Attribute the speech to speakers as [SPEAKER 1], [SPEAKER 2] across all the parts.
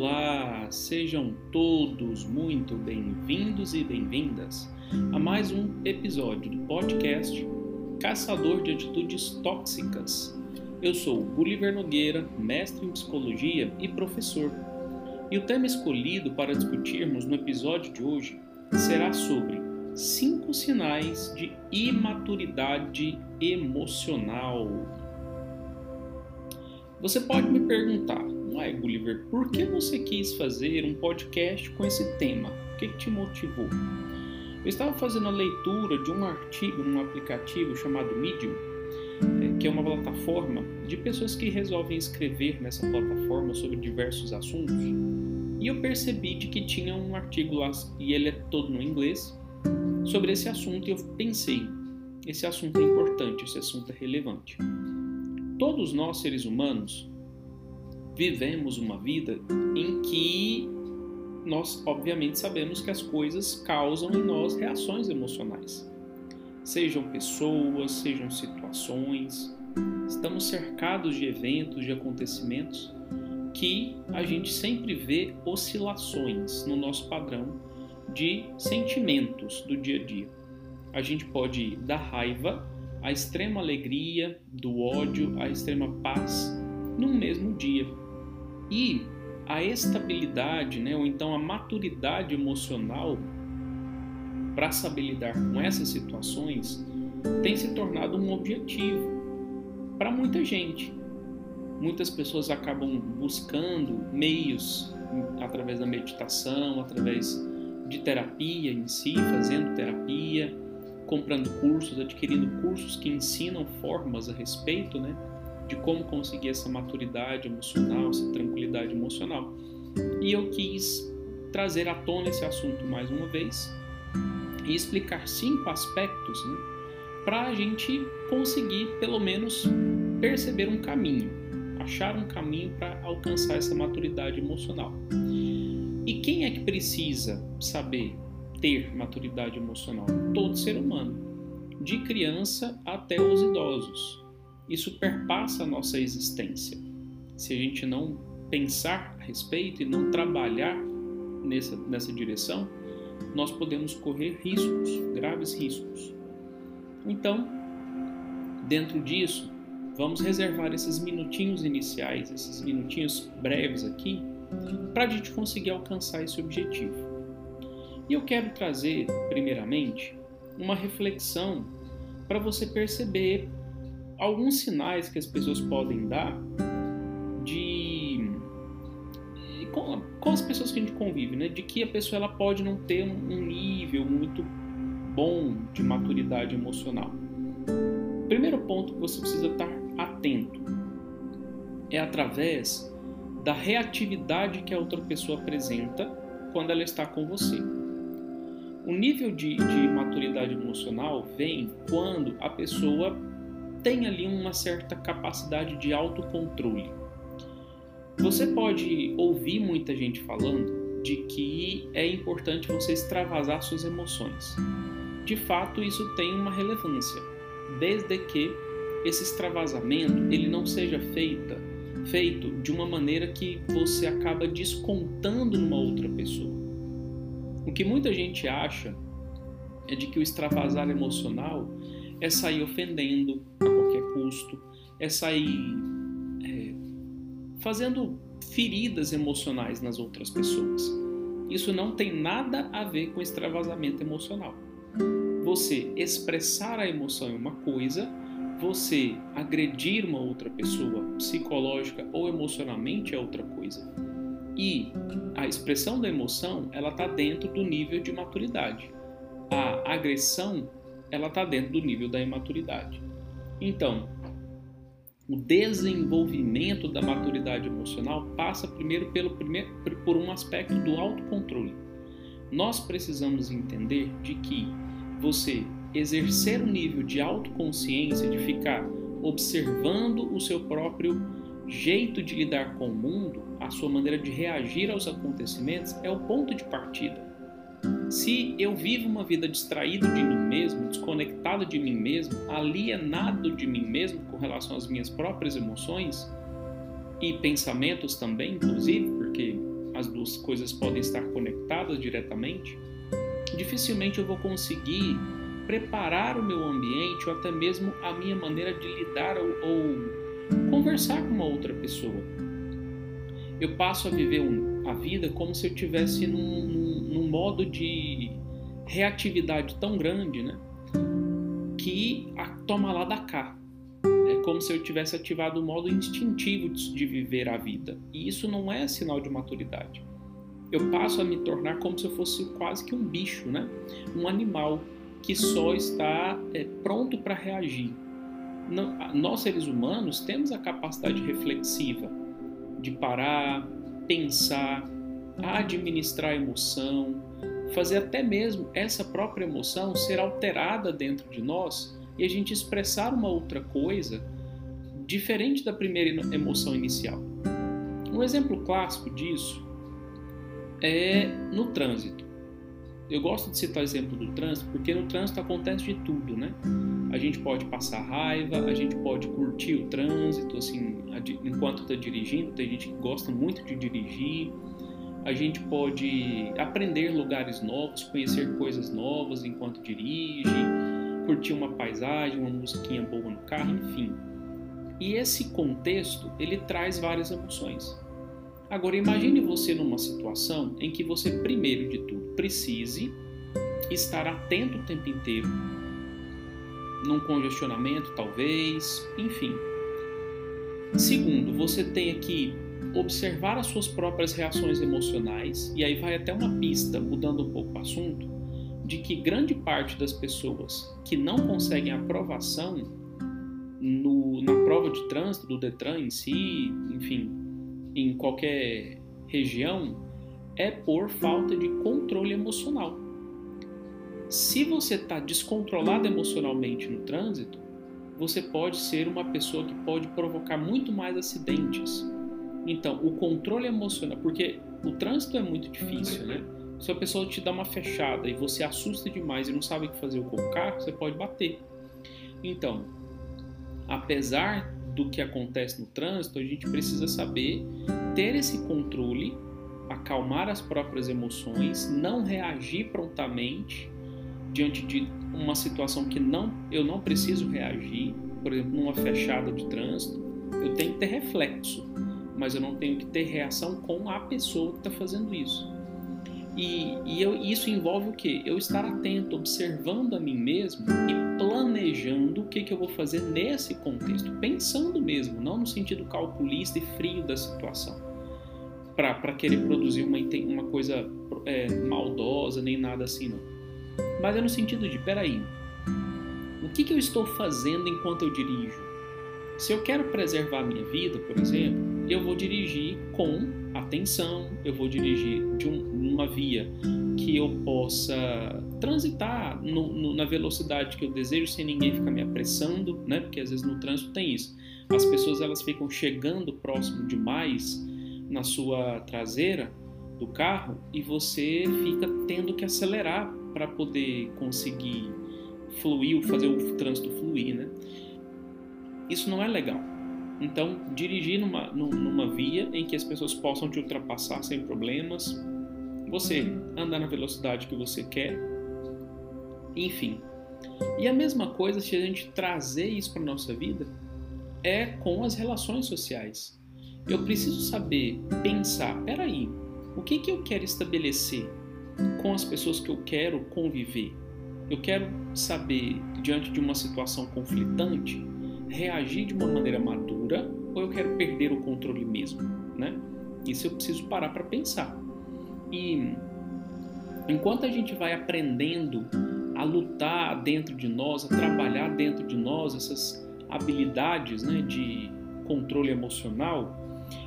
[SPEAKER 1] Olá, sejam todos muito bem-vindos e bem-vindas a mais um episódio do podcast Caçador de Atitudes Tóxicas. Eu sou Gulliver Nogueira, mestre em psicologia e professor. E o tema escolhido para discutirmos no episódio de hoje será sobre cinco sinais de imaturidade emocional. Você pode me perguntar, Gulliver, por que você quis fazer um podcast com esse tema? O que, que te motivou? Eu estava fazendo a leitura de um artigo num aplicativo chamado Medium, é, que é uma plataforma de pessoas que resolvem escrever nessa plataforma sobre diversos assuntos. E eu percebi de que tinha um artigo lá, e ele é todo no inglês, sobre esse assunto, e eu pensei, esse assunto é importante, esse assunto é relevante. Todos nós, seres humanos, vivemos uma vida em que nós, obviamente, sabemos que as coisas causam em nós reações emocionais. Sejam pessoas, sejam situações, estamos cercados de eventos, de acontecimentos que a gente sempre vê oscilações no nosso padrão de sentimentos do dia a dia. A gente pode ir da raiva à extrema alegria, do ódio à extrema paz num mesmo dia. E a estabilidade, né, ou então a maturidade emocional para saber lidar com essas situações tem se tornado um objetivo para muita gente. Muitas pessoas acabam buscando meios através da meditação, através de terapia em si, fazendo terapia, comprando cursos, adquirindo cursos que ensinam formas a respeito, né? De como conseguir essa maturidade emocional, essa tranquilidade emocional. E eu quis trazer à tona esse assunto mais uma vez e explicar cinco aspectos né, para a gente conseguir, pelo menos, perceber um caminho, achar um caminho para alcançar essa maturidade emocional. E quem é que precisa saber ter maturidade emocional? Todo ser humano, de criança até os idosos isso perpassa a nossa existência. Se a gente não pensar a respeito e não trabalhar nessa, nessa direção, nós podemos correr riscos, graves riscos. Então, dentro disso, vamos reservar esses minutinhos iniciais, esses minutinhos breves aqui, para a gente conseguir alcançar esse objetivo. E eu quero trazer, primeiramente, uma reflexão para você perceber alguns sinais que as pessoas podem dar de com, com, as pessoas que a gente convive, né? De que a pessoa ela pode não ter um nível muito bom de maturidade emocional. Primeiro ponto que você precisa estar atento é através da reatividade que a outra pessoa apresenta quando ela está com você. O nível de, de maturidade emocional vem quando a pessoa tem ali uma certa capacidade de autocontrole. Você pode ouvir muita gente falando de que é importante você extravasar suas emoções. De fato, isso tem uma relevância, desde que esse extravasamento ele não seja feita, feito de uma maneira que você acaba descontando numa outra pessoa. O que muita gente acha é de que o extravasar emocional é sair ofendendo a qualquer custo, é sair é, fazendo feridas emocionais nas outras pessoas. Isso não tem nada a ver com extravasamento emocional. Você expressar a emoção é uma coisa, você agredir uma outra pessoa psicológica ou emocionalmente é outra coisa. E a expressão da emoção, ela está dentro do nível de maturidade. A agressão ela está dentro do nível da imaturidade. Então, o desenvolvimento da maturidade emocional passa primeiro pelo primeiro, por um aspecto do autocontrole. Nós precisamos entender de que você exercer um nível de autoconsciência, de ficar observando o seu próprio jeito de lidar com o mundo, a sua maneira de reagir aos acontecimentos, é o ponto de partida. Se eu vivo uma vida distraído de mim mesmo, desconectado de mim mesmo, alienado de mim mesmo com relação às minhas próprias emoções e pensamentos também, inclusive, porque as duas coisas podem estar conectadas diretamente, dificilmente eu vou conseguir preparar o meu ambiente ou até mesmo a minha maneira de lidar ou, ou conversar com uma outra pessoa. Eu passo a viver um, a vida como se eu tivesse num, num, num modo de reatividade tão grande, né? Que a, toma lá da cá. É como se eu tivesse ativado o modo instintivo de, de viver a vida. E isso não é sinal de maturidade. Eu passo a me tornar como se eu fosse quase que um bicho, né? Um animal que só está é, pronto para reagir. Não, nós, seres humanos, temos a capacidade reflexiva de parar, pensar, administrar emoção, fazer até mesmo essa própria emoção ser alterada dentro de nós e a gente expressar uma outra coisa diferente da primeira emoção inicial. Um exemplo clássico disso é no trânsito. Eu gosto de citar o exemplo do trânsito porque no trânsito acontece de tudo, né? A gente pode passar raiva, a gente pode curtir o trânsito, assim, enquanto está dirigindo. Tem gente que gosta muito de dirigir. A gente pode aprender lugares novos, conhecer coisas novas enquanto dirige, curtir uma paisagem, uma musiquinha boa no carro, enfim. E esse contexto ele traz várias emoções. Agora imagine você numa situação em que você primeiro de tudo precise estar atento o tempo inteiro, num congestionamento talvez, enfim. Segundo, você tenha que observar as suas próprias reações emocionais e aí vai até uma pista, mudando um pouco o assunto, de que grande parte das pessoas que não conseguem aprovação no, na prova de trânsito do Detran em si, enfim, em qualquer região é por falta de controle emocional. Se você está descontrolado emocionalmente no trânsito, você pode ser uma pessoa que pode provocar muito mais acidentes. Então, o controle emocional, porque o trânsito é muito difícil, né? Se a pessoa te dá uma fechada e você assusta demais e não sabe o que fazer com o carro, você pode bater. Então, apesar do que acontece no trânsito, a gente precisa saber ter esse controle, acalmar as próprias emoções, não reagir prontamente diante de uma situação que não eu não preciso reagir, por exemplo, numa fechada de trânsito, eu tenho que ter reflexo, mas eu não tenho que ter reação com a pessoa que está fazendo isso. E, e eu, isso envolve o que? Eu estar atento, observando a mim mesmo e planejando o que, que eu vou fazer nesse contexto, pensando mesmo, não no sentido calculista e frio da situação, para querer produzir uma, uma coisa é, maldosa, nem nada assim, não. Mas é no sentido de, peraí, o que, que eu estou fazendo enquanto eu dirijo? Se eu quero preservar a minha vida, por exemplo, eu vou dirigir com atenção, eu vou dirigir de um, uma via que eu possa transitar no, no, na velocidade que eu desejo sem ninguém ficar me apressando, né? Porque às vezes no trânsito tem isso. As pessoas elas ficam chegando próximo demais na sua traseira do carro e você fica tendo que acelerar para poder conseguir fluir, fazer o trânsito fluir, né? Isso não é legal. Então, dirigir numa, numa via em que as pessoas possam te ultrapassar sem problemas, você andar na velocidade que você quer, enfim. E a mesma coisa se a gente trazer isso para nossa vida é com as relações sociais. Eu preciso saber pensar, peraí, o que, que eu quero estabelecer com as pessoas que eu quero conviver? Eu quero saber, diante de uma situação conflitante, reagir de uma maneira madura ou eu quero perder o controle mesmo, né? Isso eu preciso parar para pensar. E enquanto a gente vai aprendendo a lutar dentro de nós, a trabalhar dentro de nós essas habilidades, né, de controle emocional,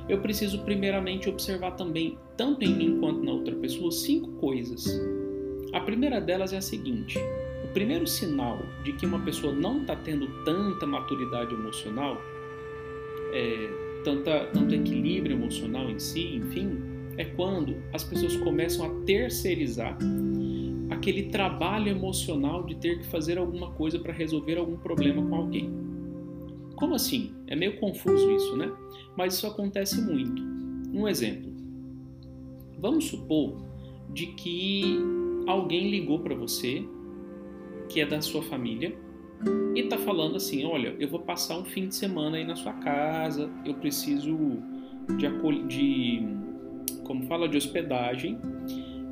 [SPEAKER 1] eu preciso primeiramente observar também, tanto em mim quanto na outra pessoa, cinco coisas. A primeira delas é a seguinte: primeiro sinal de que uma pessoa não está tendo tanta maturidade emocional, é, tanta, tanto equilíbrio emocional em si, enfim, é quando as pessoas começam a terceirizar aquele trabalho emocional de ter que fazer alguma coisa para resolver algum problema com alguém. Como assim? É meio confuso isso, né? Mas isso acontece muito. Um exemplo. Vamos supor de que alguém ligou para você, que é da sua família, e tá falando assim, olha, eu vou passar um fim de semana aí na sua casa, eu preciso de, de como fala, de hospedagem,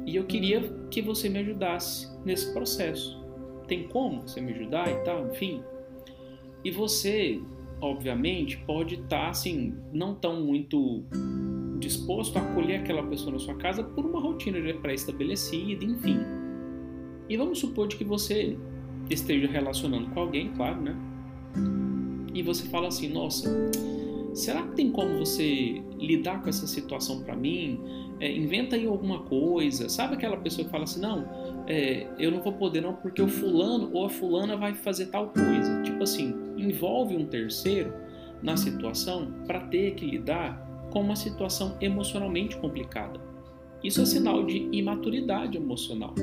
[SPEAKER 1] e eu queria que você me ajudasse nesse processo. Tem como você me ajudar e tal, enfim. E você, obviamente, pode estar tá, assim, não tão muito disposto a acolher aquela pessoa na sua casa por uma rotina pré-estabelecida, enfim. E vamos supor de que você esteja relacionando com alguém, claro, né? E você fala assim: "Nossa, será que tem como você lidar com essa situação para mim? É, inventa aí alguma coisa. Sabe aquela pessoa que fala assim: não, é, eu não vou poder não porque o fulano ou a fulana vai fazer tal coisa. Tipo assim, envolve um terceiro na situação para ter que lidar com uma situação emocionalmente complicada. Isso é sinal de imaturidade emocional.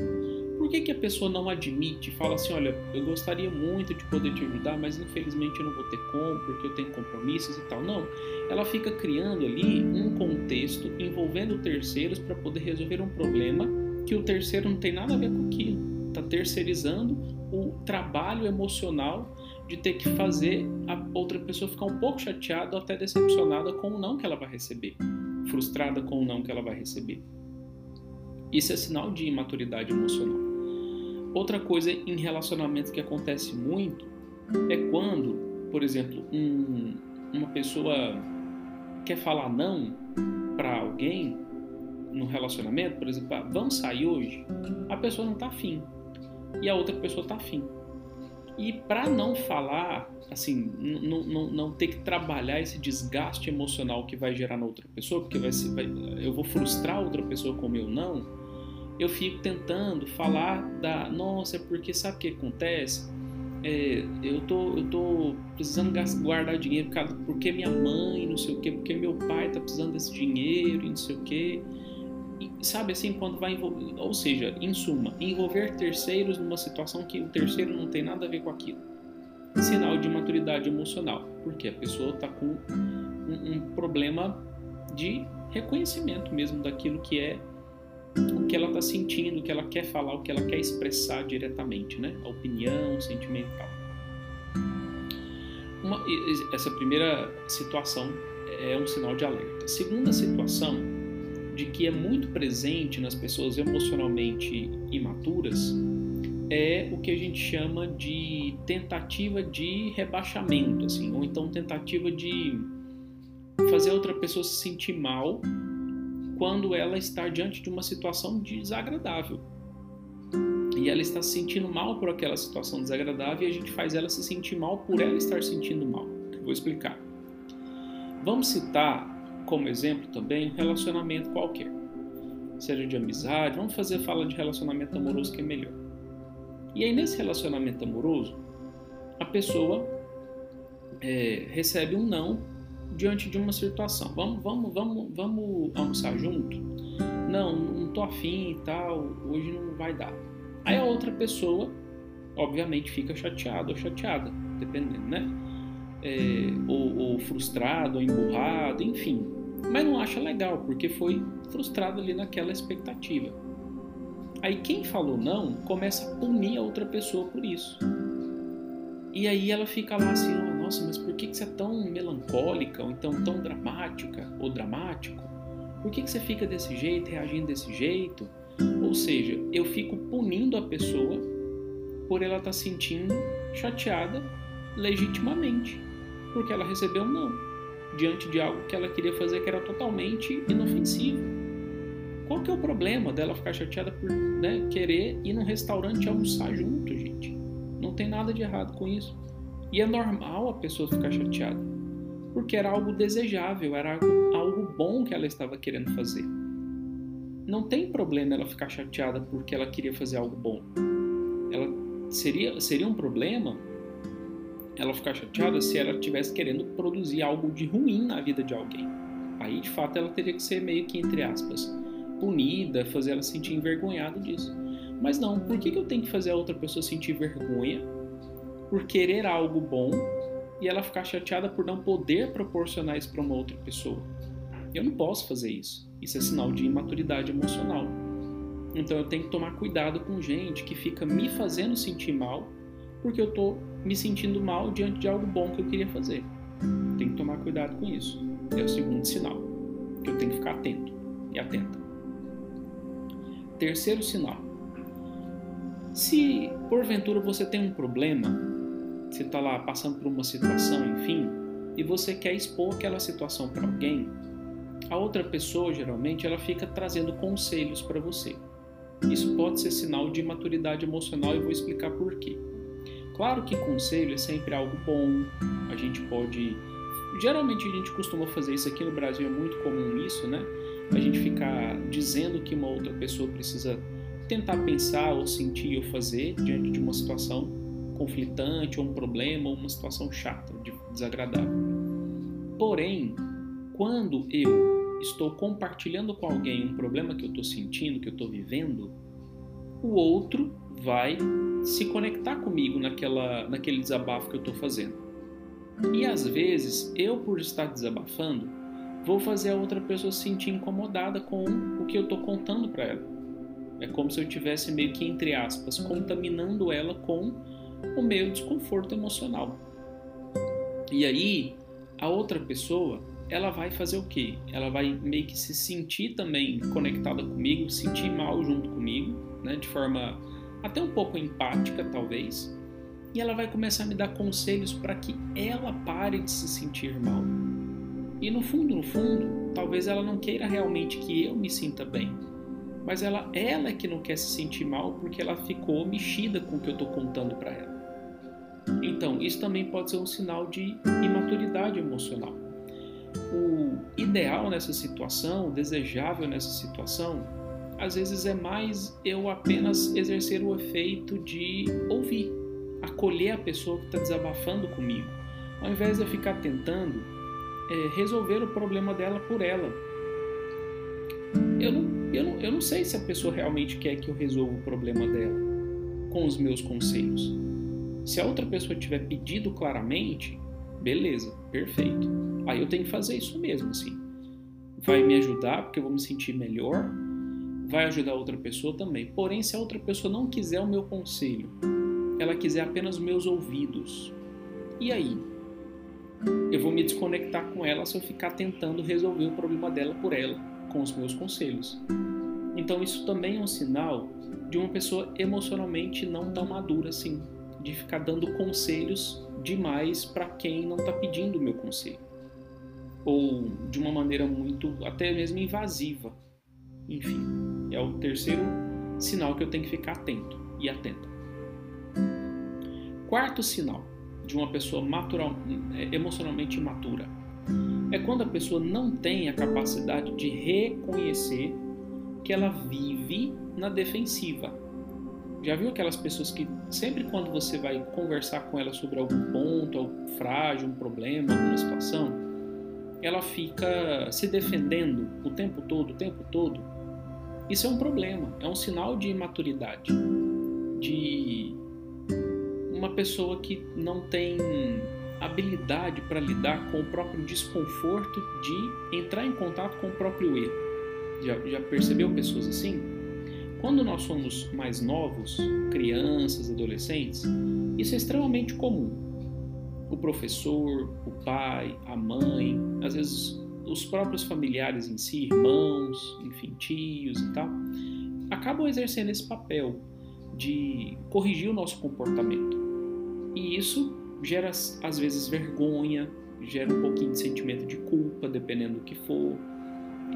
[SPEAKER 1] Por que, que a pessoa não admite, fala assim, olha, eu gostaria muito de poder te ajudar, mas infelizmente eu não vou ter como, porque eu tenho compromissos e tal. Não, ela fica criando ali um contexto envolvendo terceiros para poder resolver um problema que o terceiro não tem nada a ver com aquilo. Está terceirizando o trabalho emocional de ter que fazer a outra pessoa ficar um pouco chateada ou até decepcionada com o não que ela vai receber, frustrada com o não que ela vai receber. Isso é sinal de imaturidade emocional. Outra coisa em relacionamento que acontece muito é quando, por exemplo, um, uma pessoa quer falar não para alguém no relacionamento, por exemplo, ah, vamos sair hoje, a pessoa não está afim e a outra pessoa está afim. E para não falar, assim, não, ter que trabalhar esse desgaste emocional que vai gerar na outra pessoa, porque vai, ser, vai eu vou frustrar outra pessoa com o meu não, eu fico tentando falar da nossa, é porque sabe o que acontece? É, eu tô, eu tô precisando guardar dinheiro porque minha mãe, não sei o que, porque meu pai tá precisando desse dinheiro e não sei o que. Sabe assim, quando vai envolver, ou seja, em suma, envolver terceiros numa situação que o terceiro não tem nada a ver com aquilo. Sinal de maturidade emocional, porque a pessoa tá com um, um problema de reconhecimento mesmo daquilo que é o que ela está sentindo, o que ela quer falar, o que ela quer expressar diretamente, né? A opinião sentimental. Uma, essa primeira situação é um sinal de alerta. Segunda situação, de que é muito presente nas pessoas emocionalmente imaturas, é o que a gente chama de tentativa de rebaixamento, assim, ou então tentativa de fazer outra pessoa se sentir mal quando ela está diante de uma situação desagradável. E ela está se sentindo mal por aquela situação desagradável e a gente faz ela se sentir mal por ela estar sentindo mal. Eu vou explicar. Vamos citar como exemplo também um relacionamento qualquer, seja de amizade, vamos fazer fala de relacionamento amoroso que é melhor. E aí nesse relacionamento amoroso, a pessoa é, recebe um não diante de uma situação. Vamos, vamos, vamos, vamos almoçar junto? Não, não tô afim e tal, hoje não vai dar. Aí a outra pessoa, obviamente, fica chateada ou chateada, dependendo, né? É, ou, ou frustrado, ou emburrado, enfim. Mas não acha legal, porque foi frustrado ali naquela expectativa. Aí quem falou não começa a punir a outra pessoa por isso. E aí ela fica lá assim, nossa, mas por que, que você é tão melancólica, ou então tão dramática, ou dramático? Por que, que você fica desse jeito, reagindo desse jeito? Ou seja, eu fico punindo a pessoa por ela estar tá sentindo chateada legitimamente, porque ela recebeu um não, diante de algo que ela queria fazer que era totalmente inofensivo. Qual que é o problema dela ficar chateada por né, querer ir num restaurante almoçar junto, gente? Não tem nada de errado com isso. E é normal a pessoa ficar chateada, porque era algo desejável, era algo, algo bom que ela estava querendo fazer. Não tem problema ela ficar chateada porque ela queria fazer algo bom. Ela seria, seria um problema ela ficar chateada se ela estivesse querendo produzir algo de ruim na vida de alguém. Aí, de fato, ela teria que ser meio que, entre aspas, punida, fazer ela sentir envergonhada disso. Mas não, por que, que eu tenho que fazer a outra pessoa sentir vergonha por querer algo bom e ela ficar chateada por não poder proporcionar isso para uma outra pessoa. Eu não posso fazer isso. Isso é sinal de imaturidade emocional. Então eu tenho que tomar cuidado com gente que fica me fazendo sentir mal porque eu estou me sentindo mal diante de algo bom que eu queria fazer. Tem que tomar cuidado com isso. É o segundo sinal que eu tenho que ficar atento e atenta. Terceiro sinal. Se porventura você tem um problema, você está lá passando por uma situação, enfim, e você quer expor aquela situação para alguém, a outra pessoa geralmente ela fica trazendo conselhos para você. Isso pode ser sinal de maturidade emocional e vou explicar por quê. Claro que conselho é sempre algo bom, a gente pode. Geralmente a gente costuma fazer isso aqui no Brasil, é muito comum isso, né? A gente ficar dizendo que uma outra pessoa precisa tentar pensar ou sentir ou fazer diante de uma situação conflitante, ou um problema, ou uma situação chata, desagradável. Porém, quando eu estou compartilhando com alguém um problema que eu estou sentindo, que eu estou vivendo, o outro vai se conectar comigo naquela, naquele desabafo que eu estou fazendo. E às vezes, eu por estar desabafando, vou fazer a outra pessoa se sentir incomodada com o que eu estou contando para ela. É como se eu tivesse meio que, entre aspas, contaminando ela com o meu desconforto emocional. E aí, a outra pessoa, ela vai fazer o quê? Ela vai meio que se sentir também conectada comigo, sentir mal junto comigo, né, de forma até um pouco empática, talvez, e ela vai começar a me dar conselhos para que ela pare de se sentir mal. E no fundo, no fundo, talvez ela não queira realmente que eu me sinta bem, mas ela, ela é que não quer se sentir mal porque ela ficou mexida com o que eu estou contando para ela. Então, isso também pode ser um sinal de imaturidade emocional. O ideal nessa situação, o desejável nessa situação, às vezes é mais eu apenas exercer o efeito de ouvir, acolher a pessoa que está desabafando comigo, ao invés de eu ficar tentando é, resolver o problema dela por ela. Eu não, eu, não, eu não sei se a pessoa realmente quer que eu resolva o problema dela com os meus conselhos. Se a outra pessoa tiver pedido claramente, beleza, perfeito. Aí eu tenho que fazer isso mesmo, assim. Vai me ajudar porque eu vou me sentir melhor vai ajudar outra pessoa também. Porém, se a outra pessoa não quiser o meu conselho, ela quiser apenas meus ouvidos, e aí? Eu vou me desconectar com ela se eu ficar tentando resolver o problema dela por ela, com os meus conselhos. Então, isso também é um sinal de uma pessoa emocionalmente não tão madura assim, de ficar dando conselhos demais para quem não está pedindo o meu conselho. Ou de uma maneira muito, até mesmo invasiva. Enfim. É o terceiro sinal que eu tenho que ficar atento e atenta. Quarto sinal de uma pessoa é, emocionalmente imatura é quando a pessoa não tem a capacidade de reconhecer que ela vive na defensiva. Já viu aquelas pessoas que sempre quando você vai conversar com ela sobre algum ponto, algo frágil, um problema, alguma situação, ela fica se defendendo o tempo todo, o tempo todo, isso é um problema, é um sinal de imaturidade, de uma pessoa que não tem habilidade para lidar com o próprio desconforto de entrar em contato com o próprio erro. Já, já percebeu pessoas assim? Quando nós somos mais novos, crianças, adolescentes, isso é extremamente comum. O professor, o pai, a mãe, às vezes os próprios familiares em si, irmãos, enfim, tios e tal, acabam exercendo esse papel de corrigir o nosso comportamento. E isso gera às vezes vergonha, gera um pouquinho de sentimento de culpa, dependendo do que for,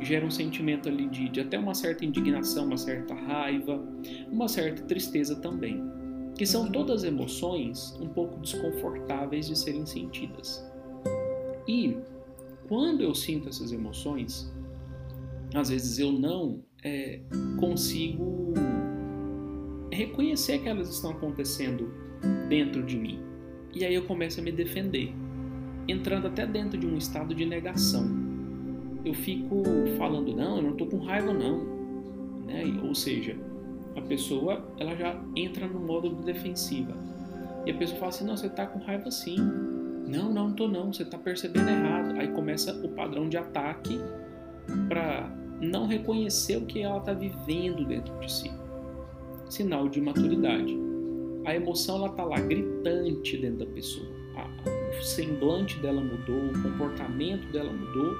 [SPEAKER 1] gera um sentimento ali de, de até uma certa indignação, uma certa raiva, uma certa tristeza também, que são todas emoções um pouco desconfortáveis de serem sentidas. E quando eu sinto essas emoções, às vezes eu não é, consigo reconhecer que elas estão acontecendo dentro de mim. E aí eu começo a me defender, entrando até dentro de um estado de negação. Eu fico falando, não, eu não estou com raiva não. Né? Ou seja, a pessoa ela já entra no modo de defensiva. E a pessoa fala assim, não, você está com raiva sim não, não tô não, você está percebendo errado. Aí começa o padrão de ataque para não reconhecer o que ela está vivendo dentro de si. Sinal de maturidade. A emoção ela está lá gritante dentro da pessoa. o semblante dela mudou, o comportamento dela mudou,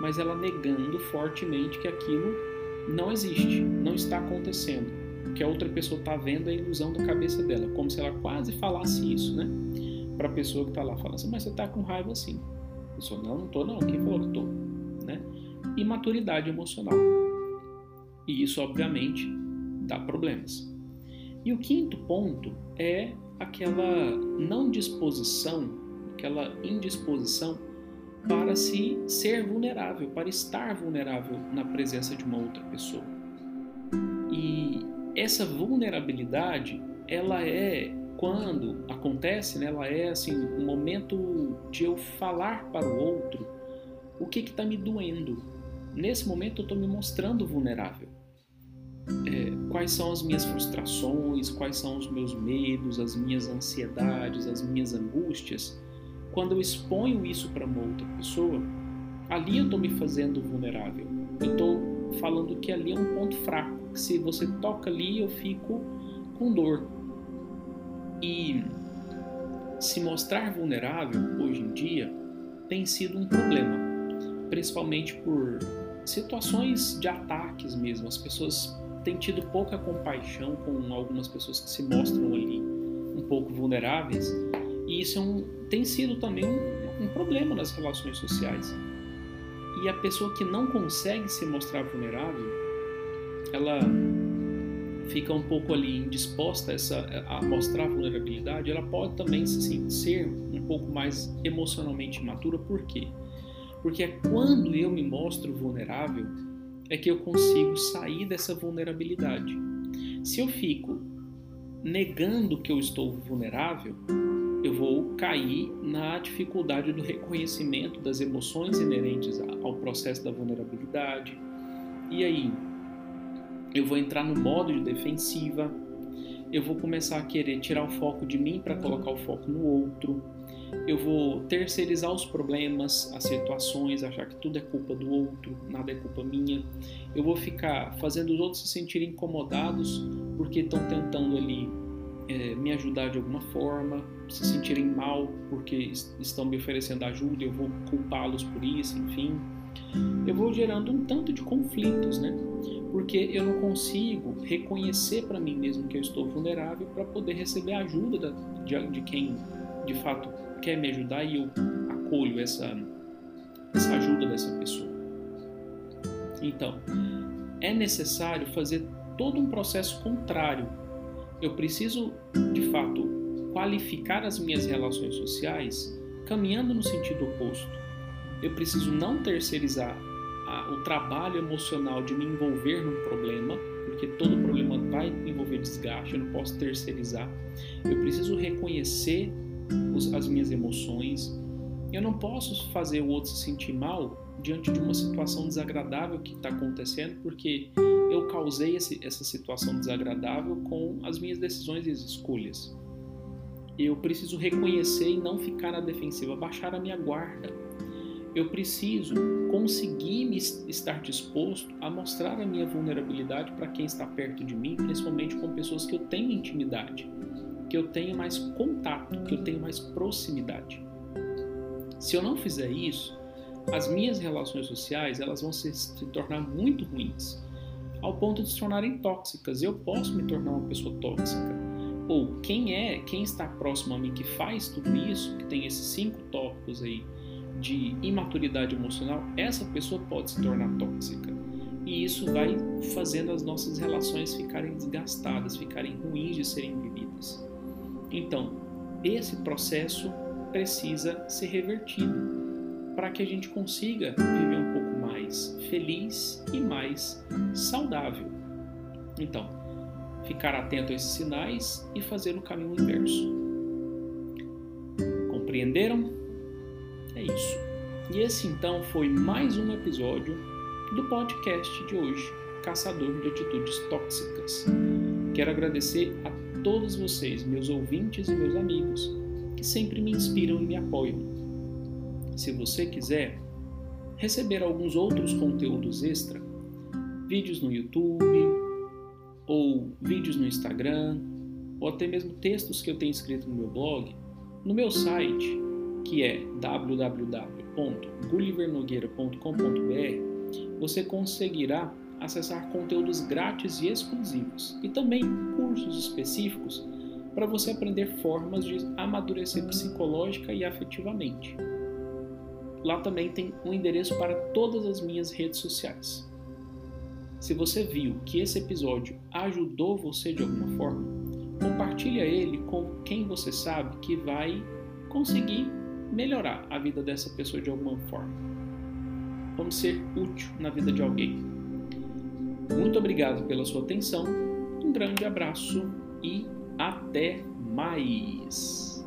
[SPEAKER 1] mas ela negando fortemente que aquilo não existe, não está acontecendo. Que a outra pessoa está vendo a ilusão da cabeça dela, como se ela quase falasse isso, né? Para a pessoa que está lá falando assim, mas você está com raiva assim. A pessoa, não, não estou não, quem falou que estou? Né? E maturidade emocional. E isso, obviamente, dá problemas. E o quinto ponto é aquela não disposição, aquela indisposição para se ser vulnerável, para estar vulnerável na presença de uma outra pessoa. E essa vulnerabilidade, ela é quando acontece, né, ela é assim um momento de eu falar para o outro o que está me doendo. Nesse momento eu estou me mostrando vulnerável. É, quais são as minhas frustrações, quais são os meus medos, as minhas ansiedades, as minhas angústias quando eu exponho isso para uma outra pessoa, ali eu estou me fazendo vulnerável. Eu estou falando que ali é um ponto fraco, que se você toca ali eu fico com dor. E se mostrar vulnerável hoje em dia tem sido um problema, principalmente por situações de ataques mesmo. As pessoas têm tido pouca compaixão com algumas pessoas que se mostram ali um pouco vulneráveis e isso é um, tem sido também um, um problema nas relações sociais. E a pessoa que não consegue se mostrar vulnerável, ela fica um pouco ali indisposta a, essa, a mostrar vulnerabilidade, ela pode também se ser um pouco mais emocionalmente imatura. Por quê? Porque é quando eu me mostro vulnerável é que eu consigo sair dessa vulnerabilidade. Se eu fico negando que eu estou vulnerável, eu vou cair na dificuldade do reconhecimento das emoções inerentes ao processo da vulnerabilidade. E aí, eu vou entrar no modo de defensiva, eu vou começar a querer tirar o foco de mim para colocar o foco no outro, eu vou terceirizar os problemas, as situações, achar que tudo é culpa do outro, nada é culpa minha. Eu vou ficar fazendo os outros se sentirem incomodados porque estão tentando ali é, me ajudar de alguma forma, se sentirem mal porque estão me oferecendo ajuda, eu vou culpá-los por isso, enfim. Eu vou gerando um tanto de conflitos, né? Porque eu não consigo reconhecer para mim mesmo que eu estou vulnerável para poder receber a ajuda de, de quem de fato quer me ajudar e eu acolho essa, essa ajuda dessa pessoa. Então, é necessário fazer todo um processo contrário eu preciso, de fato, qualificar as minhas relações sociais caminhando no sentido oposto. Eu preciso não terceirizar a, o trabalho emocional de me envolver num problema, porque todo problema vai envolver desgaste, eu não posso terceirizar. Eu preciso reconhecer as minhas emoções. Eu não posso fazer o outro se sentir mal diante de uma situação desagradável que está acontecendo, porque eu causei esse, essa situação desagradável com as minhas decisões e escolhas. Eu preciso reconhecer e não ficar na defensiva, baixar a minha guarda. Eu preciso conseguir me estar disposto a mostrar a minha vulnerabilidade para quem está perto de mim, principalmente com pessoas que eu tenho intimidade, que eu tenho mais contato, que eu tenho mais proximidade. Se eu não fizer isso, as minhas relações sociais elas vão se, se tornar muito ruins ao ponto de se tornarem tóxicas. Eu posso me tornar uma pessoa tóxica. Ou quem é, quem está próximo a mim que faz tudo isso, que tem esses cinco tópicos aí de imaturidade emocional, essa pessoa pode se tornar tóxica. E isso vai fazendo as nossas relações ficarem desgastadas, ficarem ruins de serem vividas. Então, esse processo precisa ser revertido para que a gente consiga viver um pouco mais feliz e mais saudável. Então, ficar atento a esses sinais e fazer o caminho inverso. Compreenderam? É isso. E esse então foi mais um episódio do podcast de hoje, Caçador de Atitudes Tóxicas. Quero agradecer a todos vocês, meus ouvintes e meus amigos, que sempre me inspiram e me apoiam. Se você quiser, receber alguns outros conteúdos extra, vídeos no YouTube, ou vídeos no Instagram, ou até mesmo textos que eu tenho escrito no meu blog, no meu site, que é www.gullivernogueira.com.br, você conseguirá acessar conteúdos grátis e exclusivos e também cursos específicos para você aprender formas de amadurecer psicológica e afetivamente. Lá também tem um endereço para todas as minhas redes sociais. Se você viu que esse episódio ajudou você de alguma forma, compartilhe ele com quem você sabe que vai conseguir melhorar a vida dessa pessoa de alguma forma. Vamos ser útil na vida de alguém. Muito obrigado pela sua atenção, um grande abraço e até mais!